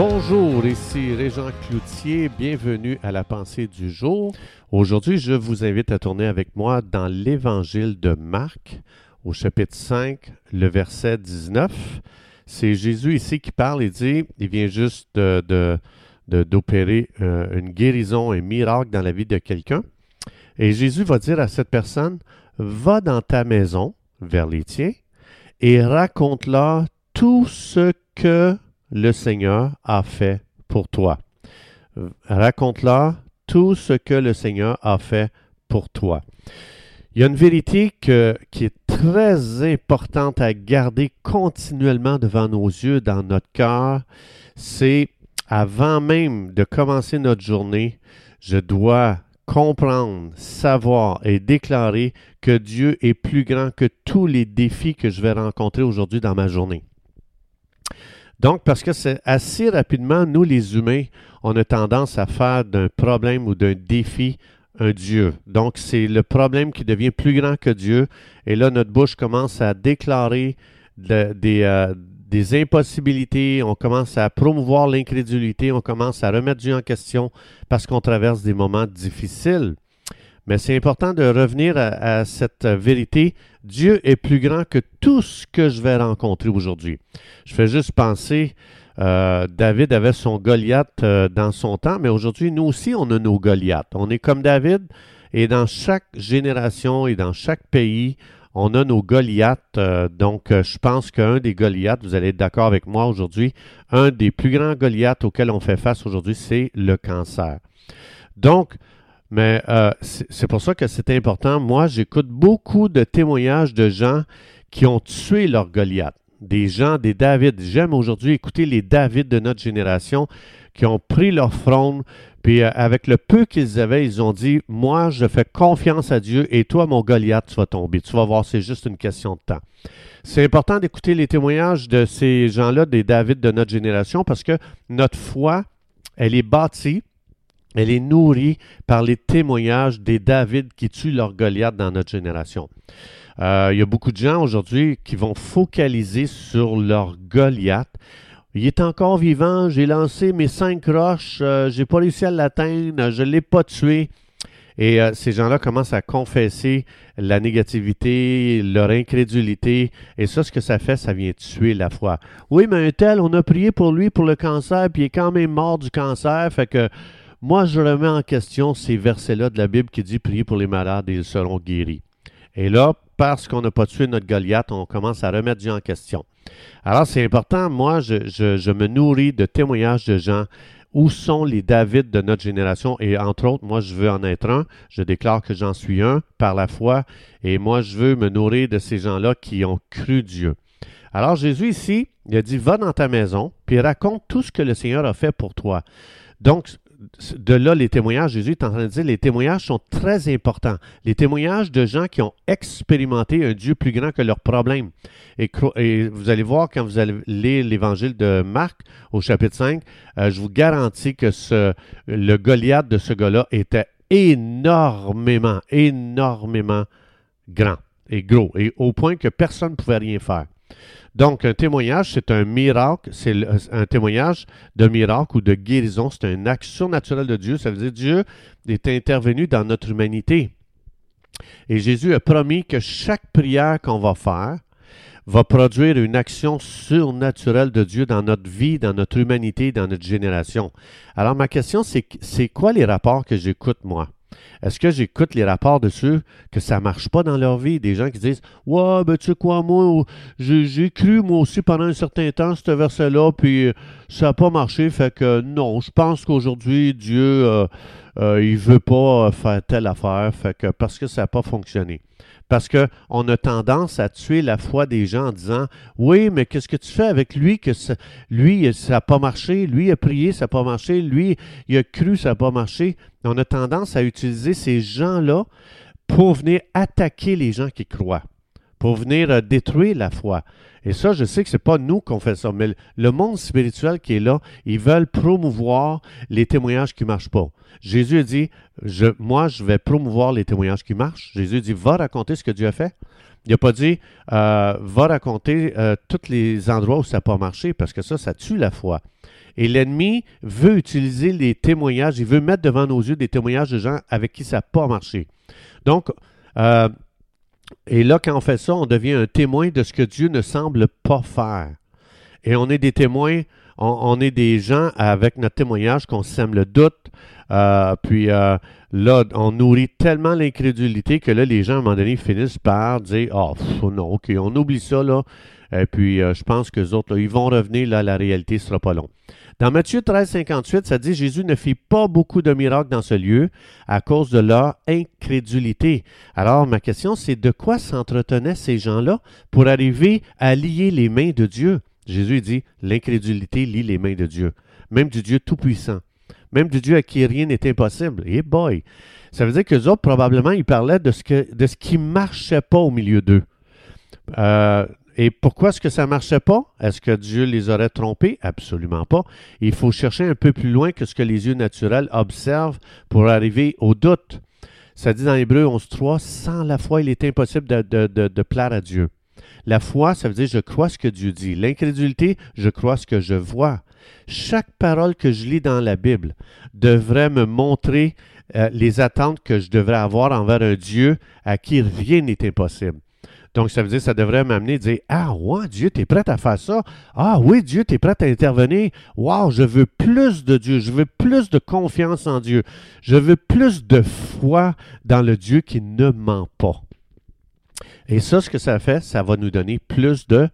Bonjour, ici Régent Cloutier, bienvenue à la pensée du jour. Aujourd'hui, je vous invite à tourner avec moi dans l'Évangile de Marc, au chapitre 5, le verset 19. C'est Jésus ici qui parle et dit, il vient juste de, d'opérer euh, une guérison, un miracle dans la vie de quelqu'un. Et Jésus va dire à cette personne, va dans ta maison, vers les tiens, et raconte-leur tout ce que le Seigneur a fait pour toi. Raconte-leur tout ce que le Seigneur a fait pour toi. Il y a une vérité qui est très importante à garder continuellement devant nos yeux, dans notre cœur. C'est avant même de commencer notre journée, je dois comprendre, savoir et déclarer que Dieu est plus grand que tous les défis que je vais rencontrer aujourd'hui dans ma journée. Donc, parce que c'est assez rapidement, nous les humains, on a tendance à faire d'un problème ou d'un défi un Dieu. Donc, c'est le problème qui devient plus grand que Dieu. Et là, notre bouche commence à déclarer des, euh, des impossibilités, on commence à promouvoir l'incrédulité, on commence à remettre Dieu en question parce qu'on traverse des moments difficiles. Mais c'est important de revenir à, cette vérité. Dieu est plus grand que tout ce que je vais rencontrer aujourd'hui. Je fais juste penser, euh, David avait son Goliath euh, dans son temps, mais aujourd'hui, nous aussi, on a nos Goliaths. On est comme David, et dans chaque génération et dans chaque pays, on a nos Goliaths. Euh, donc, je pense qu'un des Goliaths, vous allez être d'accord avec moi aujourd'hui, un des plus grands Goliaths auxquels on fait face aujourd'hui, c'est le cancer. Donc, mais euh, c'est pour ça que c'est important. Moi, j'écoute beaucoup de témoignages de gens qui ont tué leur Goliath. Des gens, des David. J'aime aujourd'hui écouter les David de notre génération qui ont pris leur front, puis euh, avec le peu qu'ils avaient, ils ont dit Moi, je fais confiance à Dieu et toi, mon Goliath, tu vas tomber. Tu vas voir, c'est juste une question de temps. C'est important d'écouter les témoignages de ces gens-là, des David de notre génération, parce que notre foi, elle est bâtie elle est nourrie par les témoignages des David qui tuent leur Goliath dans notre génération. Euh, il y a beaucoup de gens aujourd'hui qui vont focaliser sur leur Goliath. Il est encore vivant, j'ai lancé mes cinq roches, euh, j'ai pas réussi à l'atteindre, je ne l'ai pas tué. Et euh, ces gens-là commencent à confesser la négativité, leur incrédulité. Et ça, ce que ça fait, ça vient tuer la foi. Oui, mais un tel, on a prié pour lui pour le cancer, puis il est quand même mort du cancer. Fait que moi, je remets en question ces versets-là de la Bible qui dit Priez pour les malades et ils seront guéris. Et là, parce qu'on n'a pas tué notre Goliath, on commence à remettre Dieu en question. Alors, c'est important. Moi, je, me nourris de témoignages de gens. Où sont les David de notre génération? Et entre autres, moi, je veux en être un. Je déclare que j'en suis un par la foi. Et moi, je veux me nourrir de ces gens-là qui ont cru Dieu. Alors, Jésus ici, il a dit, va dans ta maison, puis raconte tout ce que le Seigneur a fait pour toi. Donc, de là, les témoignages, Jésus est en train de dire, les témoignages sont très importants. Les témoignages de gens qui ont expérimenté un Dieu plus grand que leurs problèmes. Et, vous allez voir quand vous allez lire l'évangile de Marc au chapitre 5, euh, je vous garantis que ce, le Goliath de ce gars-là était énormément, énormément grand et gros, et au point que personne ne pouvait rien faire. Donc, un témoignage, c'est un miracle, c'est un témoignage de miracle ou de guérison, c'est une action naturelle de Dieu. Ça veut dire Dieu est intervenu dans notre humanité. Et Jésus a promis que chaque prière qu'on va faire va produire une action surnaturelle de Dieu dans notre vie, dans notre humanité, dans notre génération. Alors, ma question, c'est c'est quoi les rapports que j'écoute, moi? Est-ce que j'écoute les rapports de ceux que ça ne marche pas dans leur vie? Des gens qui disent Ouais, ben tu sais quoi, moi, j'ai cru moi aussi pendant un certain temps ce verset-là, puis ça n'a pas marché. Fait que non, je pense qu'aujourd'hui, Dieu, euh, euh, il ne veut pas faire telle affaire, parce que ça n'a pas fonctionné. Parce qu'on a tendance à tuer la foi des gens en disant Oui, mais qu'est-ce que tu fais avec lui que lui, ça n'a pas marché, lui a prié, ça n'a pas marché, lui, il a cru, ça n'a pas marché. On a tendance à utiliser ces gens-là pour venir attaquer les gens qui croient, pour venir euh, détruire la foi. Et ça, je sais que ce n'est pas nous qu'on fait ça, mais le monde spirituel qui est là, ils veulent promouvoir les témoignages qui ne marchent pas. Jésus a dit, je, moi, je vais promouvoir les témoignages qui marchent. Jésus dit, va raconter ce que Dieu a fait. Il n'a pas dit, euh, va raconter euh, tous les endroits où ça n'a pas marché, parce que ça, ça tue la foi. Et l'ennemi veut utiliser les témoignages, il veut mettre devant nos yeux des témoignages de gens avec qui ça n'a pas marché. Donc, et là, quand on fait ça, on devient un témoin de ce que Dieu ne semble pas faire. Et on est des témoins, on, est des gens avec notre témoignage qu'on sème le doute. Euh, puis euh, là, on nourrit tellement l'incrédulité que là, les gens, à un moment donné, finissent par dire Ah, oh, non, OK, on oublie ça. Et puis, je pense que les autres, ils vont revenir, là, la réalité ne sera pas long. Dans Matthieu 13, 58, ça dit Jésus ne fit pas beaucoup de miracles dans ce lieu à cause de leur incrédulité. Alors, ma question, c'est de quoi s'entretenaient ces gens-là pour arriver à lier les mains de Dieu? Jésus dit L'incrédulité lie les mains de Dieu, même du Dieu Tout-Puissant, même du Dieu à qui rien n'est impossible. Et boy Ça veut dire que autres, probablement, ils parlaient de ce, qui ne marchait pas au milieu d'eux. Euh, et pourquoi est-ce que ça ne marchait pas? Est-ce que Dieu les aurait trompés? Absolument pas. Il faut chercher un peu plus loin que ce que les yeux naturels observent pour arriver au doute. Ça dit dans Hébreu 11.3, sans la foi, il est impossible de, plaire à Dieu. La foi, ça veut dire je crois ce que Dieu dit. L'incrédulité, je crois ce que je vois. Chaque parole que je lis dans la Bible devrait me montrer euh, les attentes que je devrais avoir envers un Dieu à qui rien n'est impossible. Donc, ça veut dire, ça devrait m'amener à dire Ah, ouais, Dieu, tu es prêt à faire ça? Ah, oui, Dieu, tu es prêt à intervenir? Wow, je veux plus de Dieu. Je veux plus de confiance en Dieu. Je veux plus de foi dans le Dieu qui ne ment pas. Et ça, ce que ça fait, ça va nous donner plus de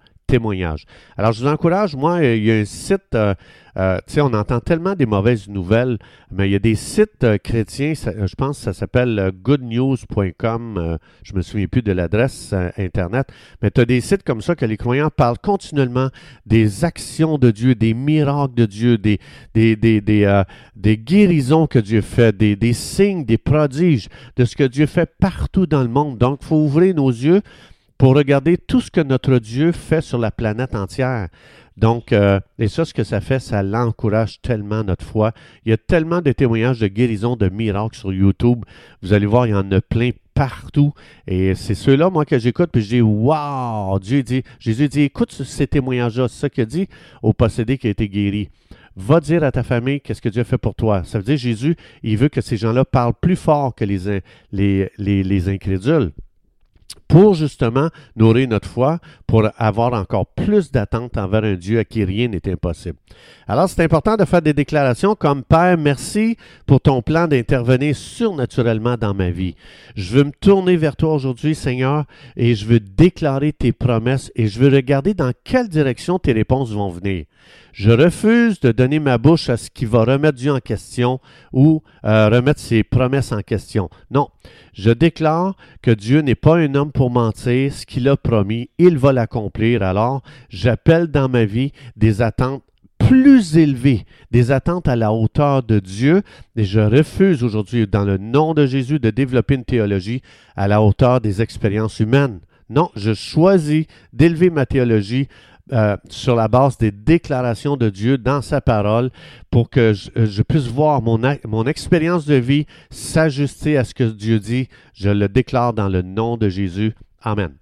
Alors, je vous encourage, moi, il y a un site, euh, euh, tu sais, on entend tellement des mauvaises nouvelles, mais il y a des sites euh, chrétiens, je pense que ça s'appelle goodnews.com, je me souviens plus de l'adresse Internet, mais tu as des sites comme ça que les croyants parlent continuellement des actions de Dieu, des miracles de Dieu, des, des, des, des, guérisons que Dieu fait, des, des signes, des prodiges, de ce que Dieu fait partout dans le monde. Donc, il faut ouvrir nos yeux pour regarder tout ce que notre Dieu fait sur la planète entière. Donc, euh, et ça, ce que ça fait, ça l'encourage tellement notre foi. Il y a tellement de témoignages de guérison, de miracles sur YouTube. Vous allez voir, il y en a plein partout. Et c'est ceux-là, moi, que j'écoute, puis je dis, waouh, Dieu dit, Jésus dit, écoute ces témoignages-là, c'est ça qu'il dit au possédé qui a été guéri. Va dire à ta famille qu'est-ce que Dieu a fait pour toi. Ça veut dire, Jésus, il veut que ces gens-là parlent plus fort que les, les incrédules pour justement nourrir notre foi, pour avoir encore plus d'attente envers un Dieu à qui rien n'est impossible. Alors, c'est important de faire des déclarations comme Père, merci pour ton plan d'intervenir surnaturellement dans ma vie. Je veux me tourner vers toi aujourd'hui, Seigneur, et je veux déclarer tes promesses et je veux regarder dans quelle direction tes réponses vont venir. Je refuse de donner ma bouche à ce qui va remettre Dieu en question ou euh, remettre ses promesses en question. Non, je déclare que Dieu n'est pas un homme pour Ce qu'il a promis, il va l'accomplir. Alors, j'appelle dans ma vie des attentes plus élevées, des attentes à la hauteur de Dieu. Et je refuse aujourd'hui, dans le nom de Jésus, de développer une théologie à la hauteur des expériences humaines. Non, je choisis d'élever ma théologie euh, sur la base des déclarations de Dieu dans sa parole pour que je, euh, puisse voir mon, mon expérience de vie s'ajuster à ce que Dieu dit. Je le déclare dans le nom de Jésus. Amen.